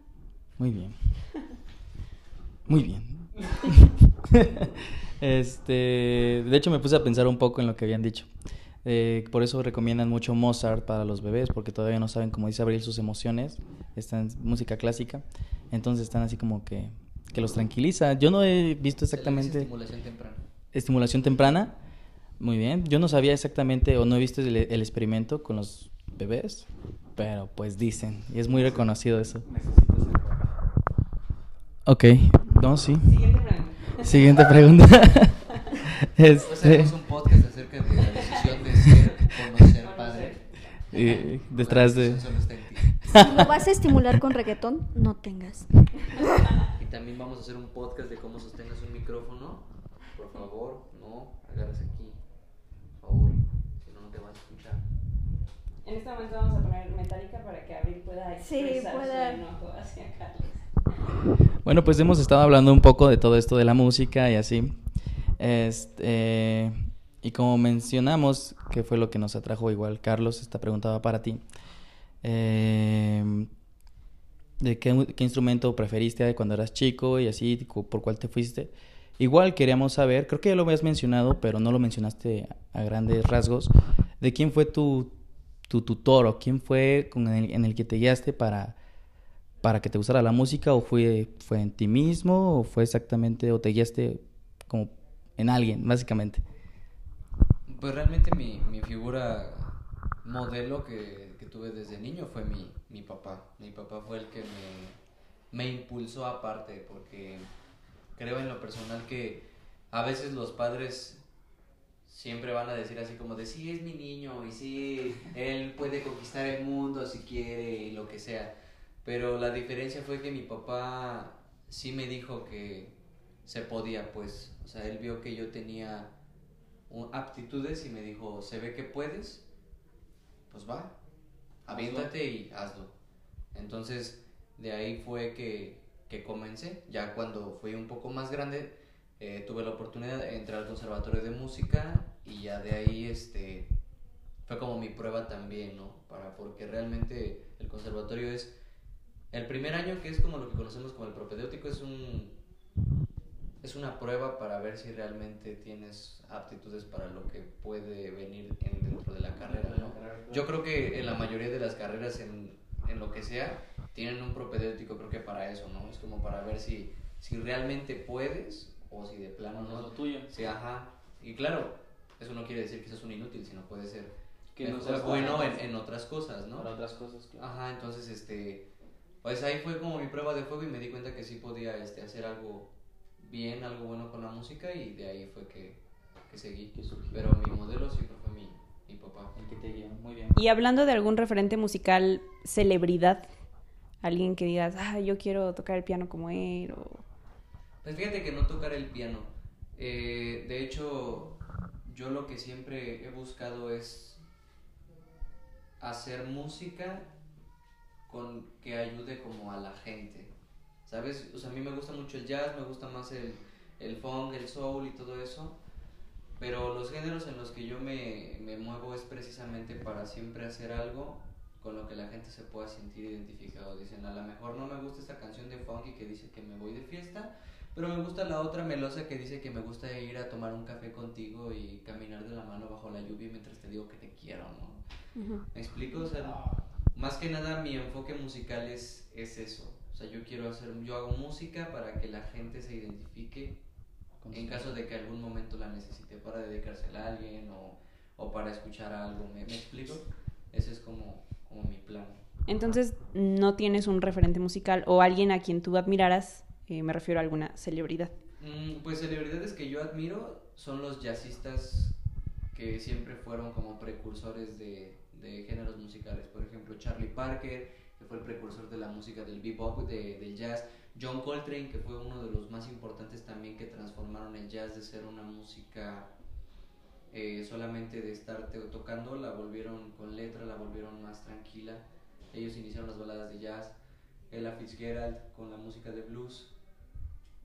[SPEAKER 3] Muy bien. Muy bien. este, de hecho me puse a pensar un poco en lo que habían dicho. Eh, por eso recomiendan mucho Mozart para los bebés, porque todavía no saben, como dice Abril, sus emociones. Está en música clásica. Entonces están así como que, que los tranquiliza. Yo no he visto exactamente
[SPEAKER 4] estimulación temprana.
[SPEAKER 3] estimulación temprana. Muy bien. Yo no sabía exactamente o no he visto el, el experimento con los bebés, pero pues dicen. Y es muy reconocido eso. Ok, no, sí.
[SPEAKER 1] Siguiente pregunta.
[SPEAKER 3] Siguiente pregunta. Este,
[SPEAKER 4] hacemos un podcast acerca de la decisión de ser o no ser padre.
[SPEAKER 3] Y detrás de...
[SPEAKER 2] Si lo vas a estimular con reggaetón, no tengas.
[SPEAKER 4] Y también vamos a hacer un podcast de cómo sostengas un micrófono. Por favor, no agarres aquí. Por favor, si no, no te vas a escuchar.
[SPEAKER 1] En este momento vamos a poner metálica para que Abril pueda
[SPEAKER 2] Sí,
[SPEAKER 1] expresar
[SPEAKER 2] pueda.
[SPEAKER 1] su enojo hacia Carlos.
[SPEAKER 3] Bueno, pues hemos estado hablando un poco de todo esto de la música y así. Este, y como mencionamos, que fue lo que nos atrajo igual, Carlos, esta pregunta va para ti. Eh, ¿De qué, instrumento preferiste cuando eras chico y así, por cuál te fuiste? Igual queríamos saber, creo que ya lo habías mencionado, pero no lo mencionaste a grandes rasgos, de quién fue tu, tu tutor o quién fue con el- en el que te guiaste para, para que te gustara la música o fue, fue en ti mismo o fue exactamente o te guiaste como en alguien, básicamente.
[SPEAKER 4] Pues realmente mi, mi figura modelo que, que tuve desde niño fue mi, mi papá. Mi papá fue el que me, me impulsó aparte, porque creo en lo personal que a veces los padres siempre van a decir así como de sí es mi niño y sí él puede conquistar el mundo si quiere y lo que sea. Pero la diferencia fue que mi papá sí me dijo que se podía, pues. O sea, él vio que yo tenía aptitudes y me dijo, se ve que puedes, pues va, aviéntate y hazlo. Entonces, de ahí fue que, que comencé. Ya cuando fui un poco más grande, eh, tuve la oportunidad de entrar al conservatorio de música y ya de ahí este, fue como mi prueba también, ¿no? Para, porque realmente el conservatorio es el primer año, que es como lo que conocemos como el propedéutico, es un es una prueba para ver si realmente tienes aptitudes para lo que puede venir en- dentro de la carrera, ¿no? Yo creo que en la mayoría de las carreras, en, en lo que sea, tienen un propedéutico, creo que para eso, ¿no? Es como para ver si, si realmente puedes o si de plano no.
[SPEAKER 3] tuyo.
[SPEAKER 4] Sí, ajá. Y claro, eso no quiere decir que seas un inútil, sino puede ser
[SPEAKER 3] Que no seas
[SPEAKER 4] bueno en, en otras cosas, ¿no?
[SPEAKER 3] otras cosas,
[SPEAKER 4] Ajá, entonces, este, pues ahí fue como mi prueba de fuego y me di cuenta que sí podía, este, hacer algo bien, algo bueno con la música y de ahí fue que, que seguí. Pero mi modelo siempre fue mi, mi papá.
[SPEAKER 3] El que te guió, muy bien.
[SPEAKER 1] Y hablando de algún referente musical, celebridad, alguien que digas, ah, yo quiero tocar el piano como él, o...
[SPEAKER 4] Pues fíjate que no tocar el piano. Eh, de hecho, yo lo que siempre he buscado es hacer música con que ayude como a la gente. ¿Sabes? O sea, a mí me gusta mucho el jazz, me gusta más el, el funk, el soul y todo eso. Pero los géneros en los que yo me, me muevo es precisamente para siempre hacer algo con lo que la gente se pueda sentir identificado. Dicen, a lo mejor no me gusta esta canción de funky que dice que me voy de fiesta, pero me gusta la otra melosa que dice que me gusta ir a tomar un café contigo y caminar de la mano bajo la lluvia mientras te digo que te quiero, ¿no? ¿Me explico? O sea, más que nada mi enfoque musical es, es eso. O sea, yo quiero hacer, yo hago música para que la gente se identifique en caso de que algún momento la necesite para dedicársela a alguien o, o para escuchar algo. ¿Me, ¿Me, explico? Ese es como, como mi plan.
[SPEAKER 1] Entonces, ¿no tienes un referente musical o alguien a quien tú admiraras? Eh, me refiero a alguna celebridad.
[SPEAKER 4] Mm, pues celebridades que yo admiro son los jazzistas que siempre fueron como precursores de, de géneros musicales. Por ejemplo, Charlie Parker, fue el precursor de la música del bebop, de, del jazz. John Coltrane, que fue uno de los más importantes también que transformaron el jazz de ser una música eh, solamente de estar tocando, la volvieron con letra, la volvieron más tranquila. Ellos iniciaron las baladas de jazz. Ella Fitzgerald con la música de blues.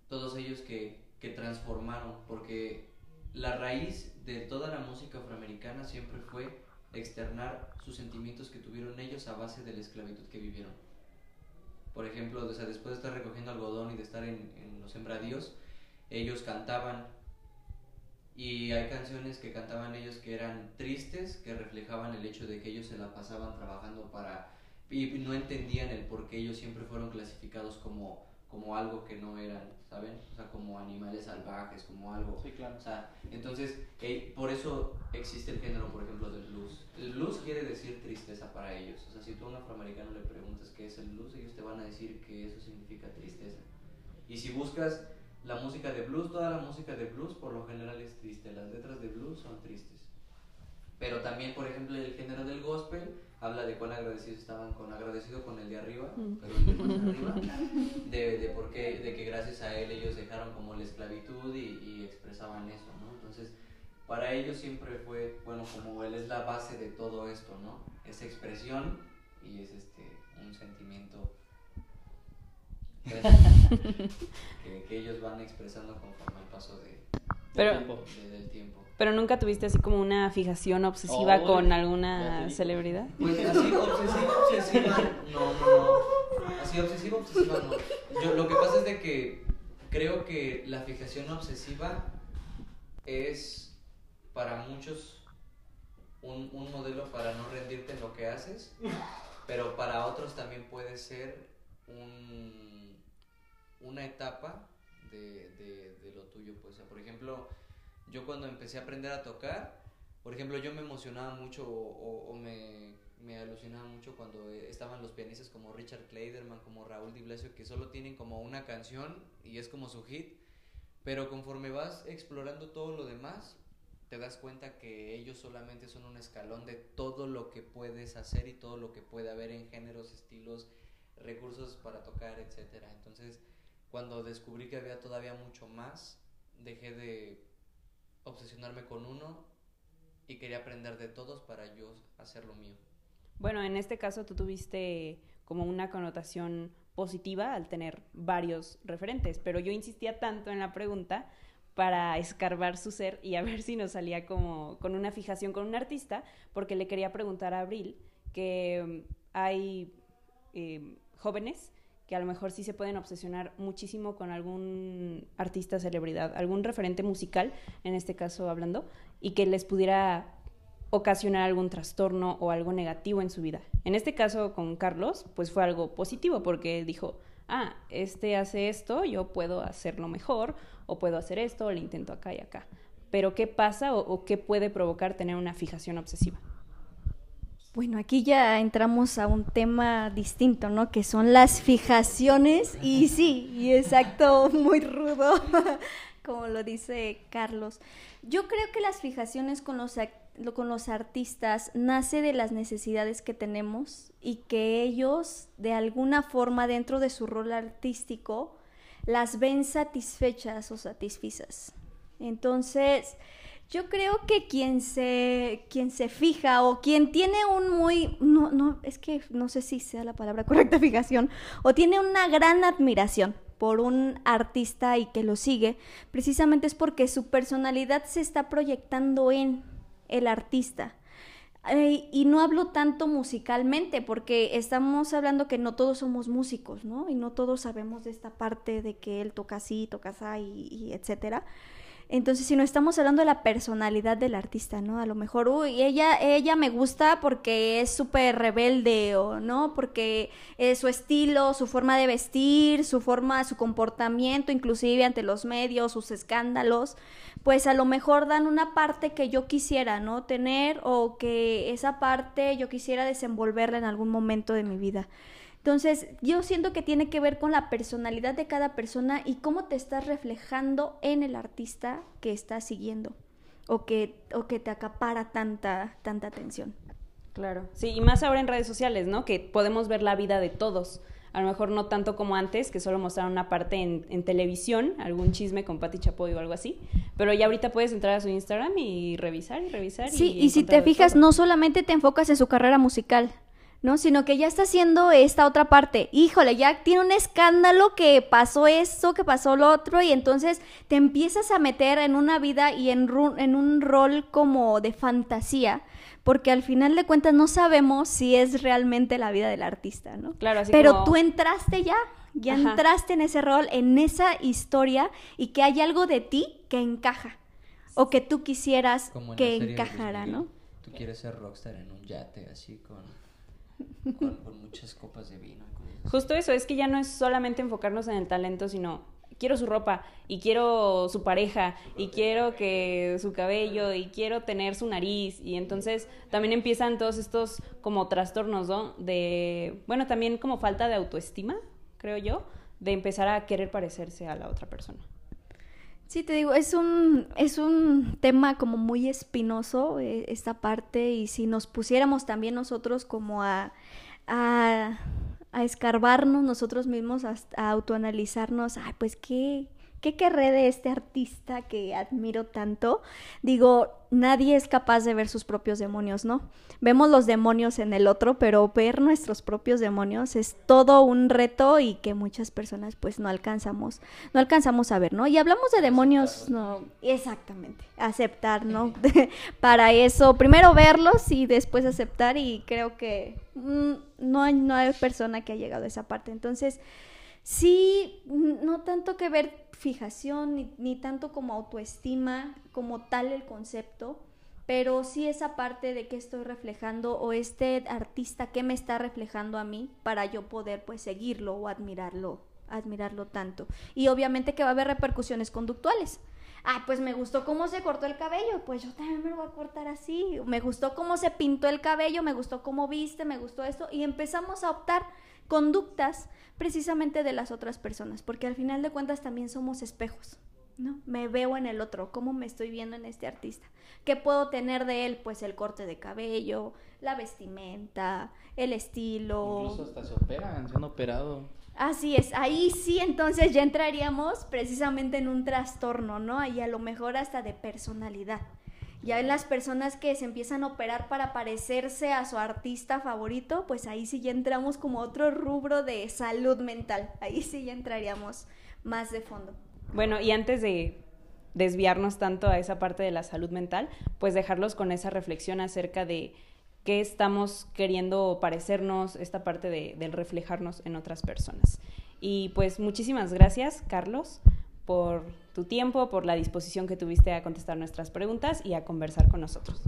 [SPEAKER 4] Todos ellos que, que transformaron, porque la raíz de toda la música afroamericana siempre fue externar sus sentimientos que tuvieron ellos a base de la esclavitud que vivieron. Por ejemplo, o sea, después de estar recogiendo algodón y de estar en, los sembradíos, ellos cantaban y hay canciones que cantaban ellos que eran tristes, que reflejaban el hecho de que ellos se la pasaban trabajando para y no entendían el por qué ellos siempre fueron clasificados como, como algo que no eran, ¿saben? O sea, como animales salvajes, como algo.
[SPEAKER 3] Sí, claro.
[SPEAKER 4] O sea, entonces, por eso existe el género, por ejemplo, del blues. El blues quiere decir tristeza para ellos. O sea, si tú a un afroamericano le preguntas qué es el blues, ellos te van a decir que eso significa tristeza. Y si buscas la música de blues, toda la música de blues por lo general es triste. Las letras de blues son tristes. Pero también, por ejemplo, el género del gospel habla de cuán agradecidos estaban con agradecido con el de arriba, pero el de arriba, de, de, por qué, de que gracias a él ellos dejaron como la esclavitud y, y, expresaban eso, ¿no? Entonces, para ellos siempre fue, bueno, como él es la base de todo esto, ¿no? Es expresión y es este un sentimiento que, que, ellos van expresando conforme al paso de,
[SPEAKER 1] pero,
[SPEAKER 4] tiempo, de, del tiempo.
[SPEAKER 1] Pero nunca tuviste así como una fijación obsesiva oh, con alguna celebridad.
[SPEAKER 4] Pues así obsesiva, obsesiva, no, no, no. Así obsesiva, obsesiva, no. Yo, lo que pasa es de que creo que la fijación obsesiva es para muchos un, un modelo para no rendirte en lo que haces, pero para otros también puede ser un, una etapa de, de, de lo tuyo. Pues, o sea, por ejemplo yo cuando empecé a aprender a tocar, por ejemplo, yo me emocionaba mucho o, o me, me, alucinaba mucho cuando estaban los pianistas como Richard Kleiderman, como Raúl Di Blasio, que solo tienen como una canción y es como su hit, pero conforme vas explorando todo lo demás, te das cuenta que ellos solamente son un escalón de todo lo que puedes hacer y todo lo que puede haber en géneros, estilos, recursos para tocar, etcétera. Entonces, cuando descubrí que había todavía mucho más, dejé de obsesionarme con uno y quería aprender de todos para yo hacer lo mío.
[SPEAKER 1] Bueno, en este caso tú tuviste como una connotación positiva al tener varios referentes, pero yo insistía tanto en la pregunta para escarbar su ser y a ver si nos salía como con una fijación con un artista, porque le quería preguntar a Abril que um, hay eh, jóvenes que a lo mejor sí se pueden obsesionar muchísimo con algún artista, celebridad, algún referente musical, en este caso hablando, y que les pudiera ocasionar algún trastorno o algo negativo en su vida. En este caso con Carlos, pues fue algo positivo porque dijo, ah, este hace esto, yo puedo hacerlo mejor, o puedo hacer esto, o le intento acá y acá. Pero ¿qué pasa o, o qué puede provocar tener una fijación obsesiva?
[SPEAKER 2] Bueno, aquí ya entramos a un tema distinto, ¿no? Que son las fijaciones y sí, y exacto, muy rudo, como lo dice Carlos. Yo creo que las fijaciones con los, con los artistas nace de las necesidades que tenemos y que ellos, de alguna forma, dentro de su rol artístico, las ven satisfechas o satisfizas. Entonces, yo creo que quien se, quien se fija o quien tiene un muy, no, no, es que no sé si sea la palabra correcta fijación, o tiene una gran admiración por un artista y que lo sigue, precisamente es porque su personalidad se está proyectando en el artista. Eh, y no hablo tanto musicalmente, porque estamos hablando que no todos somos músicos, ¿no? Y no todos sabemos de esta parte de que él toca así, toca así, y, y etcétera Entonces, si no estamos hablando de la personalidad del artista, ¿no? A lo mejor, uy, ella, ella me gusta porque es súper rebelde, o no, porque es su estilo, su forma de vestir, su forma, su comportamiento, inclusive ante los medios, sus escándalos, pues a lo mejor dan una parte que yo quisiera, ¿no? Tener o que esa parte yo quisiera desenvolverla en algún momento de mi vida. Entonces, yo siento que tiene que ver con la personalidad de cada persona y cómo te estás reflejando en el artista que estás siguiendo o que, o que te acapara tanta, tanta atención.
[SPEAKER 1] Claro, sí, y más ahora en redes sociales, ¿no? Que podemos ver la vida de todos. A lo mejor no tanto como antes, que solo mostraron una parte en, televisión, algún chisme con Pati Chapoy o algo así. Pero ya ahorita puedes entrar a su Instagram y revisar y revisar.
[SPEAKER 2] Sí, y, si te fijas, no solamente te enfocas en su carrera musical, ¿no? Sino que ya está haciendo esta otra parte. Híjole, ya tiene un escándalo que pasó esto, que pasó lo otro, y entonces te empiezas a meter en una vida y en, en un rol como de fantasía, porque al final de cuentas no sabemos si es realmente la vida del artista, ¿no?
[SPEAKER 1] Claro, así
[SPEAKER 2] Pero tú entraste ya, ya entraste en ese rol, en esa historia, y que hay algo de ti que encaja, o que tú quisieras que encajara, ¿no?
[SPEAKER 4] Tú quieres ser rockstar en un yate, así con con, muchas copas de vino.
[SPEAKER 1] Justo eso, es que ya no es solamente enfocarnos en el talento, sino quiero su ropa y quiero su pareja y quiero que su cabello y quiero tener su nariz y entonces también empiezan todos estos como trastornos, ¿no? De, bueno, también como falta de autoestima, creo yo, de empezar a querer parecerse a la otra persona.
[SPEAKER 2] Sí, te digo, es un, es un tema como muy espinoso eh, esta parte y si nos pusiéramos también nosotros como a, a, a escarbarnos nosotros mismos, a, autoanalizarnos, ay, pues qué, ¿Qué querré de este artista que admiro tanto? Digo, nadie es capaz de ver sus propios demonios, ¿no? Vemos los demonios en el otro, pero ver nuestros propios demonios es todo un reto y que muchas personas pues no alcanzamos, no alcanzamos a ver, ¿no? Y hablamos de demonios, no, exactamente, aceptar, ¿no? Para eso, primero verlos y después aceptar y creo que mm, no, hay, no hay persona que ha llegado a esa parte. Entonces, sí, no tanto que ver fijación, ni, tanto como autoestima, como tal el concepto, pero sí esa parte de que estoy reflejando o este artista que me está reflejando a mí para yo poder pues seguirlo o admirarlo, admirarlo tanto. Y obviamente que va a haber repercusiones conductuales. Ah, pues me gustó cómo se cortó el cabello, pues yo también me lo voy a cortar así. Me gustó cómo se pintó el cabello, me gustó cómo viste, me gustó esto. Y empezamos a optar conductas precisamente de las otras personas, porque al final de cuentas también somos espejos. ¿no? Me veo en el otro, cómo me estoy viendo en este artista. ¿Qué puedo tener de él? Pues el corte de cabello, la vestimenta, el estilo.
[SPEAKER 3] Incluso hasta se operan, se han operado.
[SPEAKER 2] Así es, ahí sí entonces ya entraríamos precisamente en un trastorno, ¿no? Y a lo mejor hasta de personalidad. Ya en las personas que se empiezan a operar para parecerse a su artista favorito, pues ahí sí ya entramos como otro rubro de salud mental. Ahí sí ya entraríamos más de fondo.
[SPEAKER 1] Bueno, y antes de desviarnos tanto a esa parte de la salud mental, pues dejarlos con esa reflexión acerca de qué estamos queriendo parecernos, esta parte de, del reflejarnos en otras personas. Y pues muchísimas gracias, Carlos, por tu tiempo, por la disposición que tuviste a contestar nuestras preguntas y a conversar con nosotros.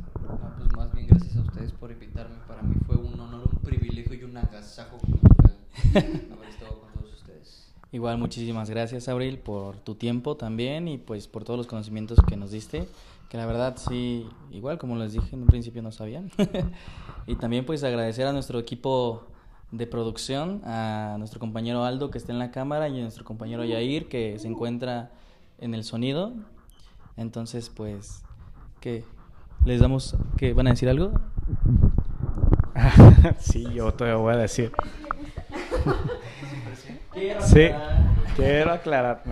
[SPEAKER 4] pues más bien gracias a ustedes por invitarme. Para mí fue un honor, un privilegio y un agasajo cultural haber estado con todos ustedes.
[SPEAKER 3] Igual, muchísimas gracias, Abril, por tu tiempo también y pues por todos los conocimientos que nos diste, que la verdad sí, igual como les dije en un principio no sabían. y también pues agradecer a nuestro equipo de producción, a nuestro compañero Aldo que está en la cámara y a nuestro compañero Yair que se encuentra en el sonido. Entonces, pues, ¿qué? ¿Les damos que van a decir algo?
[SPEAKER 5] sí, yo te voy a decir. sí, quiero aclarar.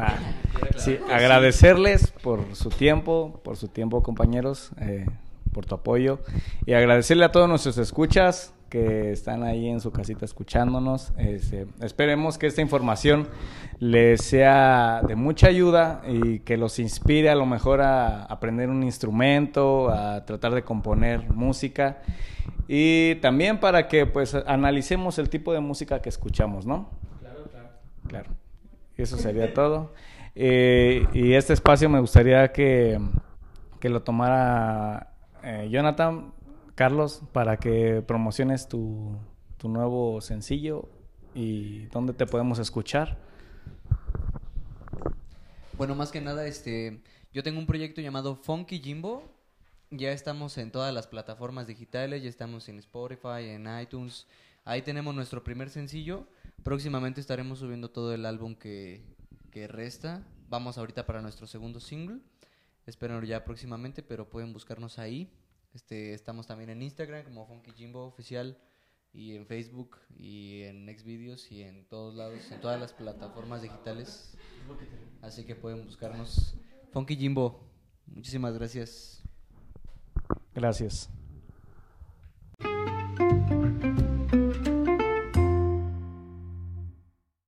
[SPEAKER 5] Sí, agradecerles por su tiempo, por su tiempo, compañeros, eh, por tu apoyo y agradecerle a todos nuestros escuchas que están ahí en su casita escuchándonos. Este, esperemos que esta información les sea de mucha ayuda y que los inspire a lo mejor a aprender un instrumento, a tratar de componer música y también para que pues analicemos el tipo de música que escuchamos, ¿no? Claro, claro. Claro. eso sería todo. Eh, y este espacio me gustaría que, que lo tomara eh, Jonathan, Carlos, para que promociones tu, tu nuevo sencillo y dónde te podemos escuchar.
[SPEAKER 4] Bueno, más que nada, este, yo tengo un proyecto llamado Funky Jimbo. Ya estamos en todas las plataformas digitales, ya estamos en Spotify, en iTunes. Ahí tenemos nuestro primer sencillo. Próximamente estaremos subiendo todo el álbum que, que resta. Vamos ahorita para nuestro segundo single. Espero ya próximamente, pero pueden buscarnos ahí. Este, estamos también en Instagram como Funky Jimbo Oficial y en Facebook y en Xvideos y en todos lados, en todas las plataformas digitales. Así que pueden buscarnos. Funky Jimbo, muchísimas gracias.
[SPEAKER 5] Gracias.